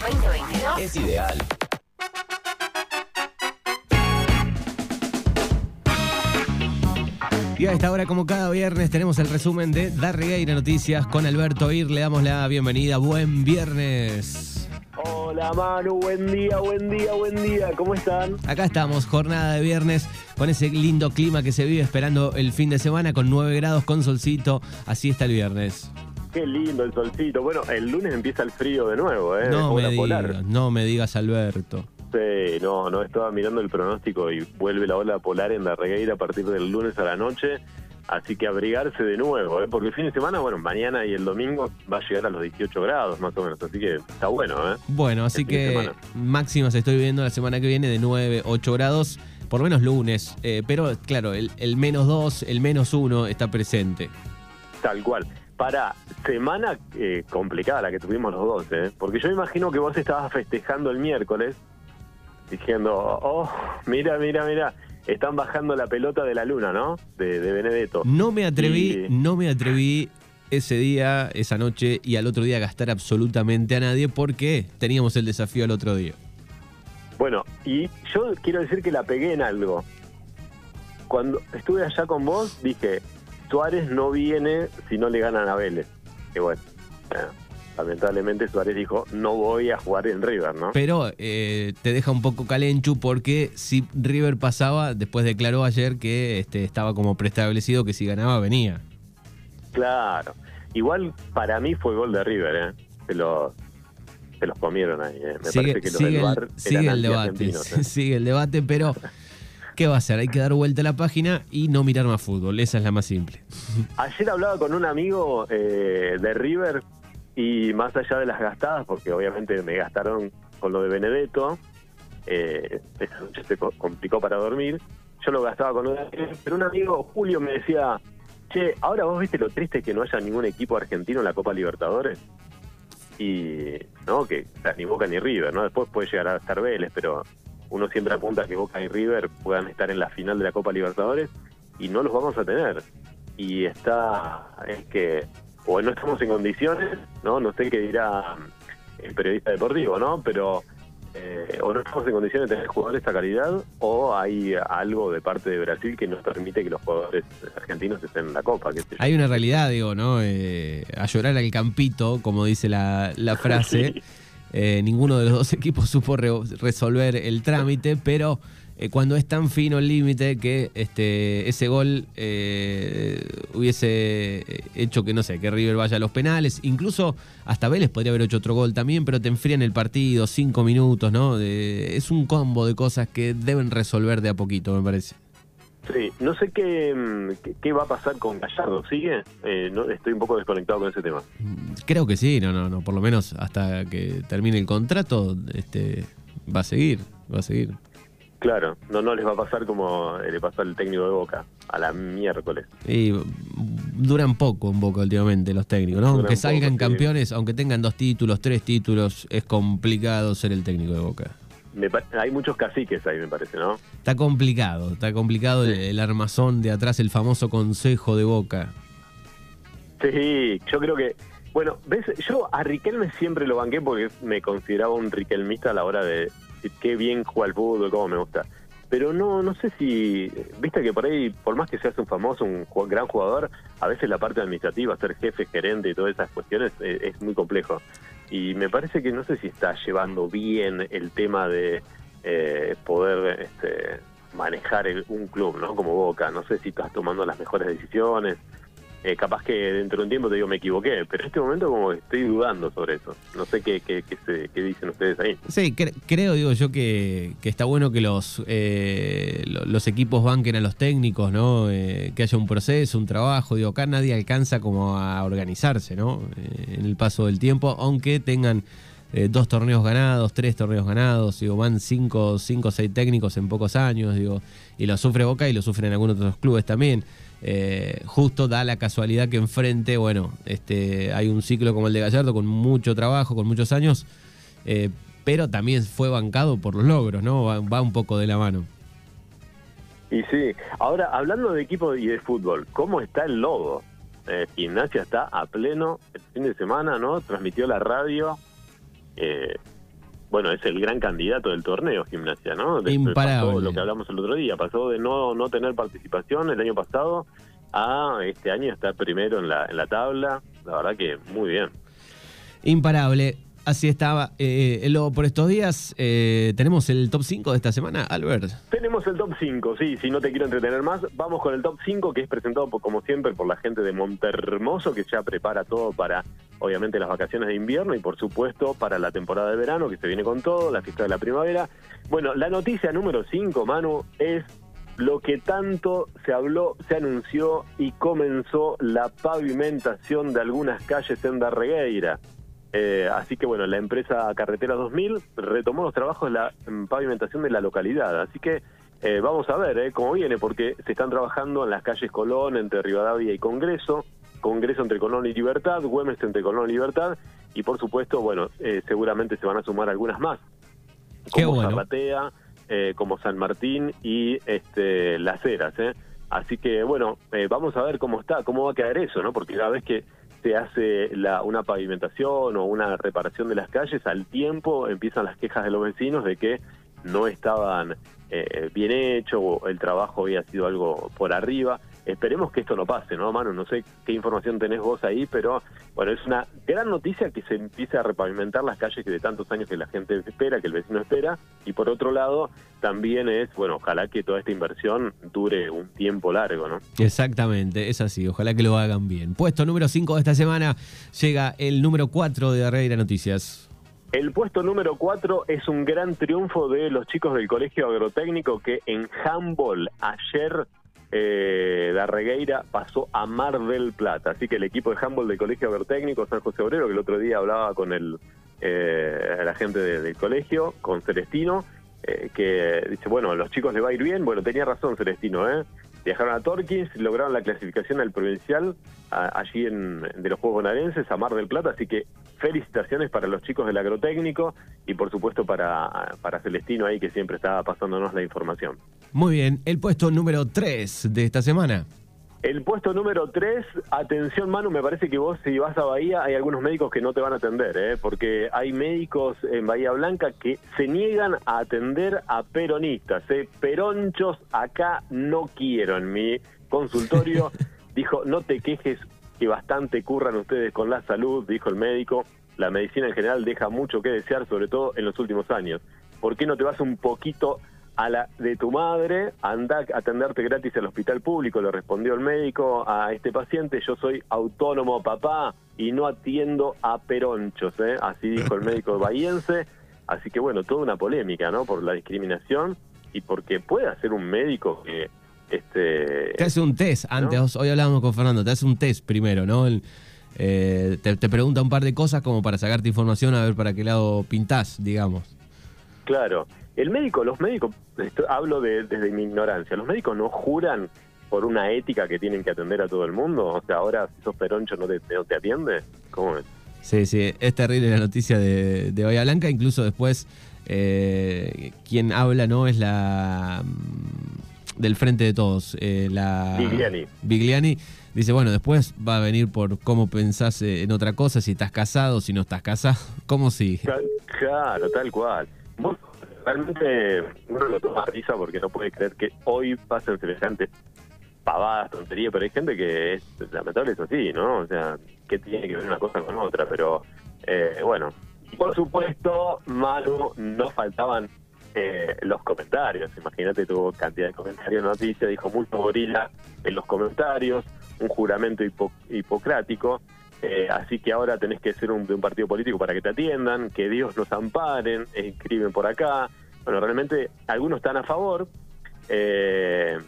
2022 Es ideal. Y a esta hora, como cada viernes, tenemos el resumen de Darregueira Noticias con Alberto Ir. Le damos la bienvenida. Buen viernes. Hola Manu, buen día, buen día, buen día, ¿cómo están? Acá estamos, jornada de viernes, con ese lindo clima que se vive esperando el fin de semana, con 9 grados, con solcito. Así está el viernes. Qué lindo el solcito. Bueno, el lunes empieza el frío de nuevo, ¿eh? No me digas, no me digas, Alberto. Sí, no, no, estaba mirando el pronóstico y vuelve la ola polar en la regueira a partir del lunes a la noche. Así que abrigarse de nuevo, ¿eh? porque el fin de semana, bueno, mañana y el domingo va a llegar a los 18 grados más o menos. Así que está bueno, ¿eh? Bueno, así que máximas estoy viendo la semana que viene de 9, 8 grados, por lo menos lunes. Eh, pero claro, el, el menos 2, el menos 1 está presente. Tal cual. Para semana eh, complicada la que tuvimos los dos, ¿eh? Porque yo imagino que vos estabas festejando el miércoles, diciendo, oh, mira, mira, mira, están bajando la pelota de la luna, ¿no? De, de Benedetto. No me atreví, Y- no me atreví ese día, esa noche y al otro día a gastar absolutamente a nadie porque teníamos el desafío al otro día. Bueno, y yo quiero decir que la pegué en algo. Cuando estuve allá con vos, dije, Suárez no viene si no le ganan a Vélez. Que bueno, eh, lamentablemente Suárez dijo, no voy a jugar en River, ¿no? Pero eh, te deja un poco calenchu porque si River pasaba, después declaró ayer que este, estaba como preestablecido que si ganaba venía. Claro. Igual para mí fue gol de River, ¿eh? Se los, se los comieron ahí, ¿eh? Me sigue parece que los sigue del el, VAR sigue el debate, ¿eh? sigue el debate, pero ¿qué va a hacer? Hay que dar vuelta a la página y no mirar más fútbol, esa es la más simple. Ayer hablaba con un amigo eh, de River y más allá de las gastadas, porque obviamente me gastaron con lo de Benedetto, eh, noche se co- complicó para dormir, yo lo gastaba con un pero un amigo, Julio, me decía, che, ahora vos viste lo triste que no haya ningún equipo argentino en la Copa Libertadores. Y, ¿no? Que ni Boca ni River, ¿no? Después puede llegar a estar Vélez, pero uno siempre apunta a que Boca y River puedan estar en la final de la Copa Libertadores y no los vamos a tener. Y está, es que, o no estamos en condiciones, ¿no? No sé qué dirá el periodista deportivo, ¿no? Pero, eh, o no estamos en condiciones de tener jugadores de esta calidad, o hay algo de parte de Brasil que nos permite que los jugadores argentinos estén en la Copa, qué sé yo. Hay una realidad, digo, ¿no? Eh, a llorar al campito, como dice la, la frase. Sí. Eh, ninguno de los dos equipos supo re- resolver el trámite, pero eh, cuando es tan fino el límite que este, ese gol eh, hubiese hecho que, no sé, que River vaya a los penales, incluso hasta Vélez podría haber hecho otro gol también, pero te enfrían el partido, cinco minutos, ¿no? Es un combo de cosas que deben resolver de a poquito, me parece. Sí, no sé qué, mm, qué, qué va a pasar con Gallardo, ¿sigue? Eh, no, estoy un poco desconectado con ese tema. Creo que sí, no, no, no, por lo menos hasta que termine el contrato, este, va a seguir, va a seguir. Claro, no, no les va a pasar como le pasó al técnico de Boca, a la miércoles. Y duran poco un poco últimamente los técnicos, ¿no? Duran Aunque salgan poco, sí. campeones, aunque tengan dos títulos, tres títulos, es complicado ser el técnico de Boca. Me hay muchos caciques ahí, me parece, ¿no? Está complicado, está complicado el, el armazón de atrás, el famoso consejo de Boca. Sí, yo creo que. Bueno, ves, yo a Riquelme siempre lo banqué porque me consideraba un riquelmista a la hora de decir qué bien juega al fútbol, cómo me gusta. Pero no no sé si. Viste que por ahí, por más que seas un famoso, un gran jugador, a veces la parte administrativa, ser jefe, gerente y todas esas cuestiones eh, es muy complejo. Y me parece que no sé si está llevando bien el tema de eh, poder este, manejar el- un club, ¿no? Como Boca. No sé si estás tomando las mejores decisiones. Eh, capaz que dentro de un tiempo te digo me equivoqué, pero en este momento como estoy dudando sobre eso. No sé qué, qué, qué, dicen ustedes ahí. Sí, cre- creo, digo yo, que, que está bueno que los, eh, lo- los equipos banquen a los técnicos, ¿no? Eh, que haya un proceso, un trabajo. Digo, acá nadie alcanza como a organizarse, ¿no? Eh, en el paso del tiempo, aunque tengan eh, dos torneos ganados, tres torneos ganados, digo, van cinco, cinco o seis técnicos en pocos años, digo, y lo sufre Boca y lo sufren algunos otros clubes también. Eh, justo da la casualidad que enfrente, bueno, este, hay un ciclo como el de Gallardo con mucho trabajo, con muchos años, eh, pero también fue bancado por los logros, ¿no? Va, un poco de la mano. Y sí, ahora hablando de equipo y de fútbol, ¿cómo está el Lobo? Gimnasia está a pleno el fin de semana, ¿no? Transmitió la radio. Eh, bueno, es el gran candidato del torneo gimnasia, ¿no? Imparable. lo que hablamos el otro día, pasó de no, no tener participación el año pasado a este año estar primero en la, en la tabla, la verdad que muy bien. Imparable. Así estaba. Eh, por estos días, eh, ¿tenemos el top 5 de esta semana, Albert? Tenemos el top 5, sí. Si no te quiero entretener más, vamos con el top 5 que es presentado, como siempre, por la gente de Montermoso, que ya prepara todo para, obviamente, las vacaciones de invierno y, por supuesto, para la temporada de verano, que se viene con todo, la fiesta de la primavera. Bueno, la noticia número 5, Manu, es lo que tanto se habló, se anunció y comenzó la pavimentación de algunas calles en Darregueira. Eh, así que bueno, la empresa Carretera 2000 retomó los trabajos de la pavimentación de la localidad. Así que eh, vamos a ver eh, cómo viene, porque se están trabajando en las calles Colón, entre Rivadavia y Congreso, Congreso entre Colón y Libertad, Güemes entre Colón y Libertad, y por supuesto, bueno, seguramente se van a sumar algunas más, como Zarratea, como San Martín y este, Las Heras. Así que bueno, vamos a ver cómo está, cómo va a quedar eso, ¿no? Porque cada vez que se hace la, una pavimentación o una reparación de las calles, al tiempo empiezan las quejas de los vecinos de que no estaban eh, bien hechos o el trabajo había sido algo por arriba. Esperemos que esto no pase, ¿no, Manu? No sé qué información tenés vos ahí, pero bueno, es una gran noticia que se empiece a repavimentar las calles que de tantos años que la gente espera, que el vecino espera. Y por otro lado, también es, bueno, ojalá que toda esta inversión dure un tiempo largo, ¿no? Exactamente, es así, ojalá que lo hagan bien. Puesto número 5 de esta semana llega el número 4 de Arreira Noticias. El puesto número 4 es un gran triunfo de los chicos del Colegio Agrotécnico que en handball ayer eh, Darregueira pasó a Mar del Plata. Así que el equipo de handball del Colegio Agrotécnico San José Obrero, que el otro día hablaba con el, eh, la gente del colegio, con Celestino, eh, que dice, bueno, los chicos le va a ir bien. Bueno, tenía razón Celestino, ¿eh? Viajaron a Torquins, lograron la clasificación al provincial allí en, de los Juegos Bonaerenses, a Mar del Plata, así que felicitaciones para los chicos del agrotécnico y por supuesto para, para Celestino ahí que siempre está pasándonos la información. Muy bien, el puesto número 3 de esta semana. El puesto número 3, atención Manu, me parece que vos si vas a Bahía hay algunos médicos que no te van a atender, ¿eh? porque hay médicos en Bahía Blanca que se niegan a atender a peronistas. ¿eh? Peronchos acá no quiero en mi consultorio. dijo, no te quejes que bastante curran ustedes con la salud, dijo el médico. La medicina en general deja mucho que desear, sobre todo en los últimos años. ¿Por qué no te vas un poquito a la de tu madre, anda a atenderte gratis al hospital público, le respondió el médico a este paciente, yo soy autónomo papá y no atiendo a peronchos, ¿eh? así dijo el médico bahiense, así que bueno, toda una polémica, ¿no? Por la discriminación y porque puede hacer un médico que... Este, te hace un test antes, hoy hablábamos con Fernando, te hace un test primero, ¿no? Eh, te, te pregunta un par de cosas como para sacarte información a ver para qué lado pintás, digamos. Claro, el médico, los médicos, hablo desde mi ignorancia, los médicos no juran por una ética que tienen que atender a todo el mundo. O sea, ahora si sos peroncho no te, no te atiende. ¿Cómo es? Sí, sí, es terrible la noticia de, de Bahía Blanca. Incluso después, eh, quien habla no es la mm, del frente de todos, eh, la Bigliani. Bigliani dice, bueno, después va a venir por cómo pensás en otra cosa, si estás casado, si no estás casado, ¿cómo si? Claro, tal cual realmente uno lo toma a risa porque no puede creer que hoy pasen semejantes pavadas, tonterías, pero hay gente que es lamentable, es así, ¿no? O sea, que tiene que ver una cosa con otra, pero eh, bueno. Por supuesto, Manu, no faltaban eh, los comentarios. Imagínate, tuvo cantidad de comentarios, noticias, dijo mucho gorila en los comentarios, un juramento hipocrático. Eh, así que ahora tenés que ser un, de un partido político para que te atiendan, que Dios nos amparen, escriben por acá. Bueno, realmente algunos están a favor. Eh,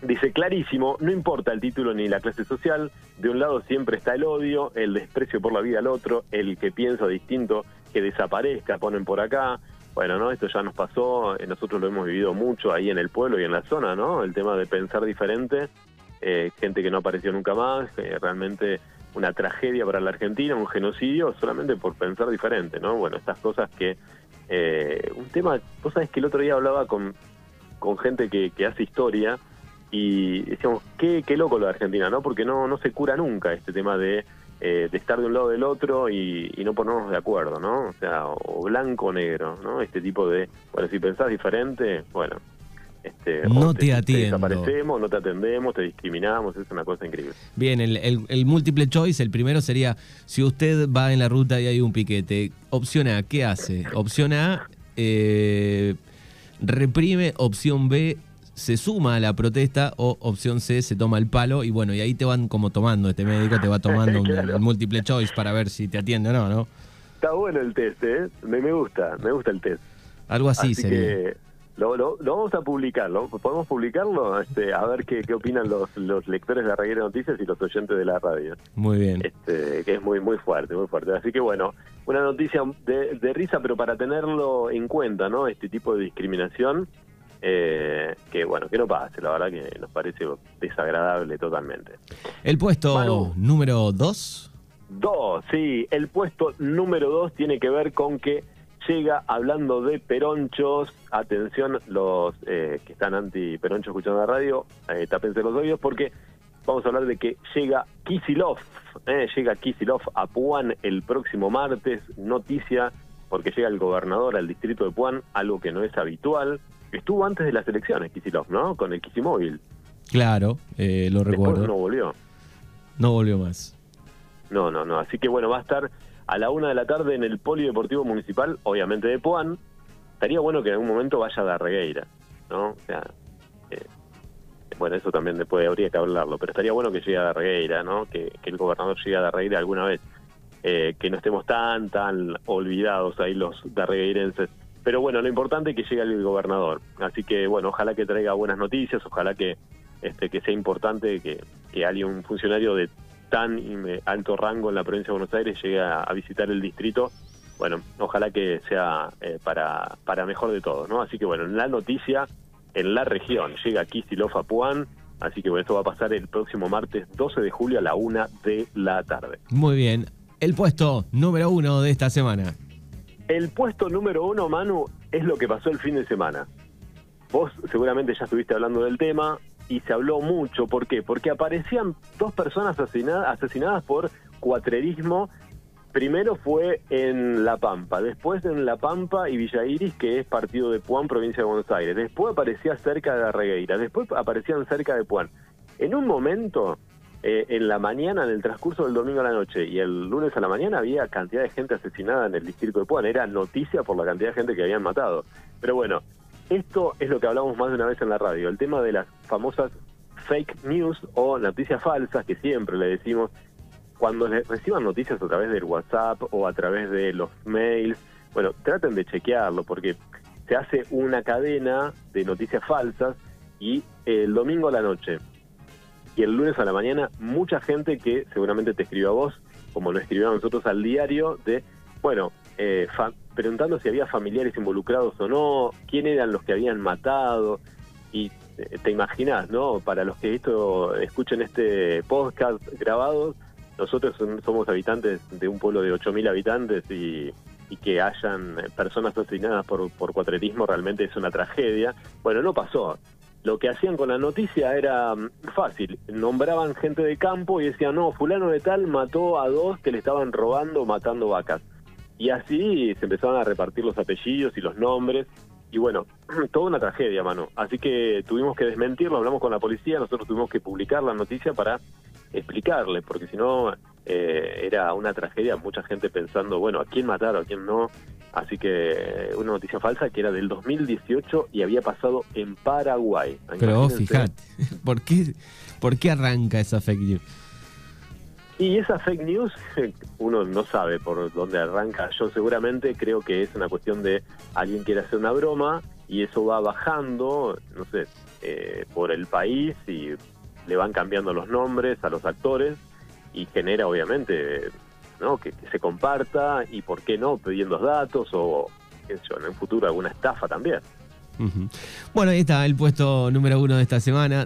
dice clarísimo, no importa el título ni la clase social, de un lado siempre está el odio, el desprecio por la vida al otro, el que piensa distinto que desaparezca, ponen por acá. Bueno, ¿no? Esto ya nos pasó, eh, nosotros lo hemos vivido mucho ahí en el pueblo y en la zona, ¿no? El tema de pensar diferente, gente que no apareció nunca más, realmente una tragedia para la Argentina, un genocidio, solamente por pensar diferente, ¿no? Bueno, estas cosas que... Eh, un tema, vos sabés que el otro día hablaba con, con gente que, que hace historia y decíamos, qué, qué loco lo de Argentina, ¿no? Porque no, no se cura nunca este tema de eh, de estar de un lado del otro y, no ponernos de acuerdo, ¿no? O sea, o blanco o negro, ¿no? Este tipo de, bueno, si pensás diferente, bueno, este, no te, te desaparecemos, no te atendemos, te discriminamos, es una cosa increíble. Bien, el, el, múltiple choice, el primero sería, si usted va en la ruta y hay un piquete, opción A, ¿qué hace? Opción A, eh, reprime, opción B, se suma a la protesta o opción C se toma el palo y bueno, y ahí te van como tomando, este médico te va tomando un, múltiple choice para ver si te atiende o no, ¿no? Está bueno el test, ¿eh? Me, me gusta, me gusta el test. Algo así, sería. Lo, lo, vamos a publicarlo, podemos publicarlo, este, a ver qué, qué opinan los, los lectores de la Reguera Noticias y los oyentes de la radio. Muy bien. Este, que es muy muy fuerte, muy fuerte. Así que bueno, una noticia de, de risa, pero para tenerlo en cuenta, ¿no? Este tipo de discriminación eh, que bueno, que no pase, la verdad que nos parece desagradable totalmente. ¿El puesto número 2? Dos, sí, el puesto número 2 tiene que ver con que llega hablando de peronchos, atención los eh, que están anti peronchos escuchando la radio, eh, tápense los oídos porque vamos a hablar de que llega Kisilov, eh, llega Kisilov a Puan el próximo martes, noticia porque llega el gobernador al distrito de Puan, algo que no es habitual, Estuvo antes de las elecciones, Kisilov, ¿no? Con el Kisimóvil. Claro, eh, lo recuerdo. no volvió. No volvió más. No, no, no. Así que bueno, va a estar a la una de la tarde en el Polideportivo Municipal, obviamente de Puan. Estaría bueno que en algún momento vaya a Darregueira, ¿no? O sea, eh, bueno, eso también después habría que hablarlo, pero estaría bueno que llegue a Darregueira, ¿no? Que, el gobernador llegue a Darregueira alguna vez. Eh, que no estemos tan, tan olvidados ahí los darregueirenses pero bueno, lo importante es que llegue el gobernador. Así que bueno, ojalá que traiga buenas noticias, ojalá que este que sea importante que, que alguien, un funcionario de tan alto rango en la provincia de Buenos Aires llegue a, visitar el distrito. Bueno, ojalá que sea eh, para, para mejor de todos, ¿no? Así que bueno, en la noticia, en la región, llega aquí Silofa Puan, así que bueno, esto va a pasar el próximo martes 12 de julio a la una de la tarde. Muy bien, el puesto número uno de esta semana. El puesto número uno, Manu, es lo que pasó el fin de semana. Vos seguramente ya estuviste hablando del tema y se habló mucho. ¿Por qué? Porque aparecían dos personas asesinadas, por cuatrerismo. Primero fue en La Pampa, después en La Pampa y Villa Iris, que es partido de Puan, provincia de Buenos Aires. Después aparecía cerca de la Regueira, después aparecían cerca de Puan. En un momento eh, en la mañana, en el transcurso del domingo a la noche y el lunes a la mañana había cantidad de gente asesinada en el distrito de Puan. Era noticia por la cantidad de gente que habían matado. Pero bueno, esto es lo que hablamos más de una vez en la radio, el tema de las famosas fake news o noticias falsas que siempre le decimos cuando reciban noticias a través del WhatsApp o a través de los mails, bueno, traten de chequearlo porque se hace una cadena de noticias falsas y el domingo a la noche y el lunes a la mañana mucha gente que seguramente te escribió a vos, como lo escribió a nosotros al diario, de, bueno, eh, preguntando si había familiares involucrados o no, quién eran los que habían matado, y te imaginas, ¿no? Para los que esto escuchen este podcast grabado, nosotros somos habitantes de un pueblo de 8.000 habitantes y, y que hayan personas asesinadas por, por cuatretismo realmente es una tragedia. Bueno, no pasó lo que hacían con la noticia era mm, fácil. Nombraban gente de campo y decían, no, fulano de tal mató a dos que le estaban robando, matando vacas. Y así se empezaban a repartir los apellidos y los nombres. Y bueno, toda una tragedia, mano. Así que tuvimos que desmentirlo, hablamos con la policía, nosotros tuvimos que publicar la noticia para explicarle, porque si no eh, era una tragedia, mucha gente pensando, bueno, ¿a quién mataron, a quién no? Así que una noticia falsa que era del 2018 y había pasado en Paraguay. Pero vos fijate, ¿por qué, ¿por qué arranca esa fake news? Y esa fake news, uno no sabe por dónde arranca. Yo seguramente creo que es una cuestión de alguien quiere hacer una broma y eso va bajando, no sé, eh, por el país y le van cambiando los nombres a los actores y genera obviamente ¿no? Que, se comparta y por qué no pidiendo datos o en un futuro alguna estafa también. Bueno, ahí está el puesto número uno de esta semana.